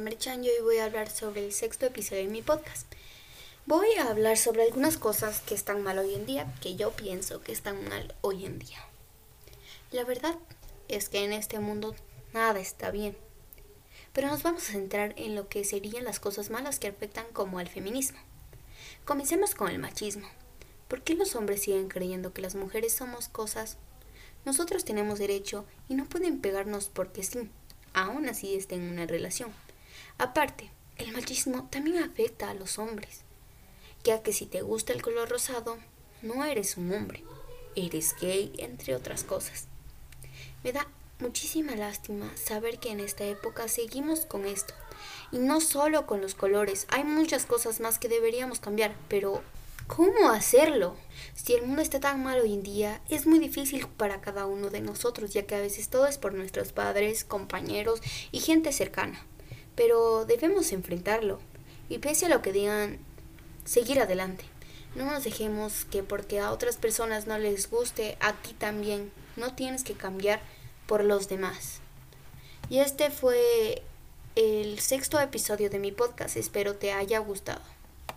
Merchan y hoy voy a hablar sobre el sexto episodio de mi podcast. Voy a hablar sobre algunas cosas que están mal hoy en día, que yo pienso que están mal hoy en día. La verdad es que en este mundo nada está bien. Pero nos vamos a centrar en lo que serían las cosas malas que afectan como al feminismo. Comencemos con el machismo. ¿Por qué los hombres siguen creyendo que las mujeres somos cosas? Nosotros tenemos derecho y no pueden pegarnos porque sí aún así estén en una relación. Aparte, el machismo también afecta a los hombres, ya que si te gusta el color rosado, no eres un hombre, eres gay, entre otras cosas. Me da muchísima lástima saber que en esta época seguimos con esto. Y no solo con los colores, hay muchas cosas más que deberíamos cambiar, pero ¿Cómo hacerlo? Si el mundo está tan mal hoy en día, es muy difícil para cada uno de nosotros, ya que a veces todo es por nuestros padres, compañeros y gente cercana. Pero debemos enfrentarlo y pese a lo que digan, seguir adelante. No nos dejemos que porque a otras personas no les guste, a ti también. No tienes que cambiar por los demás. Y este fue el sexto episodio de mi podcast. Espero te haya gustado.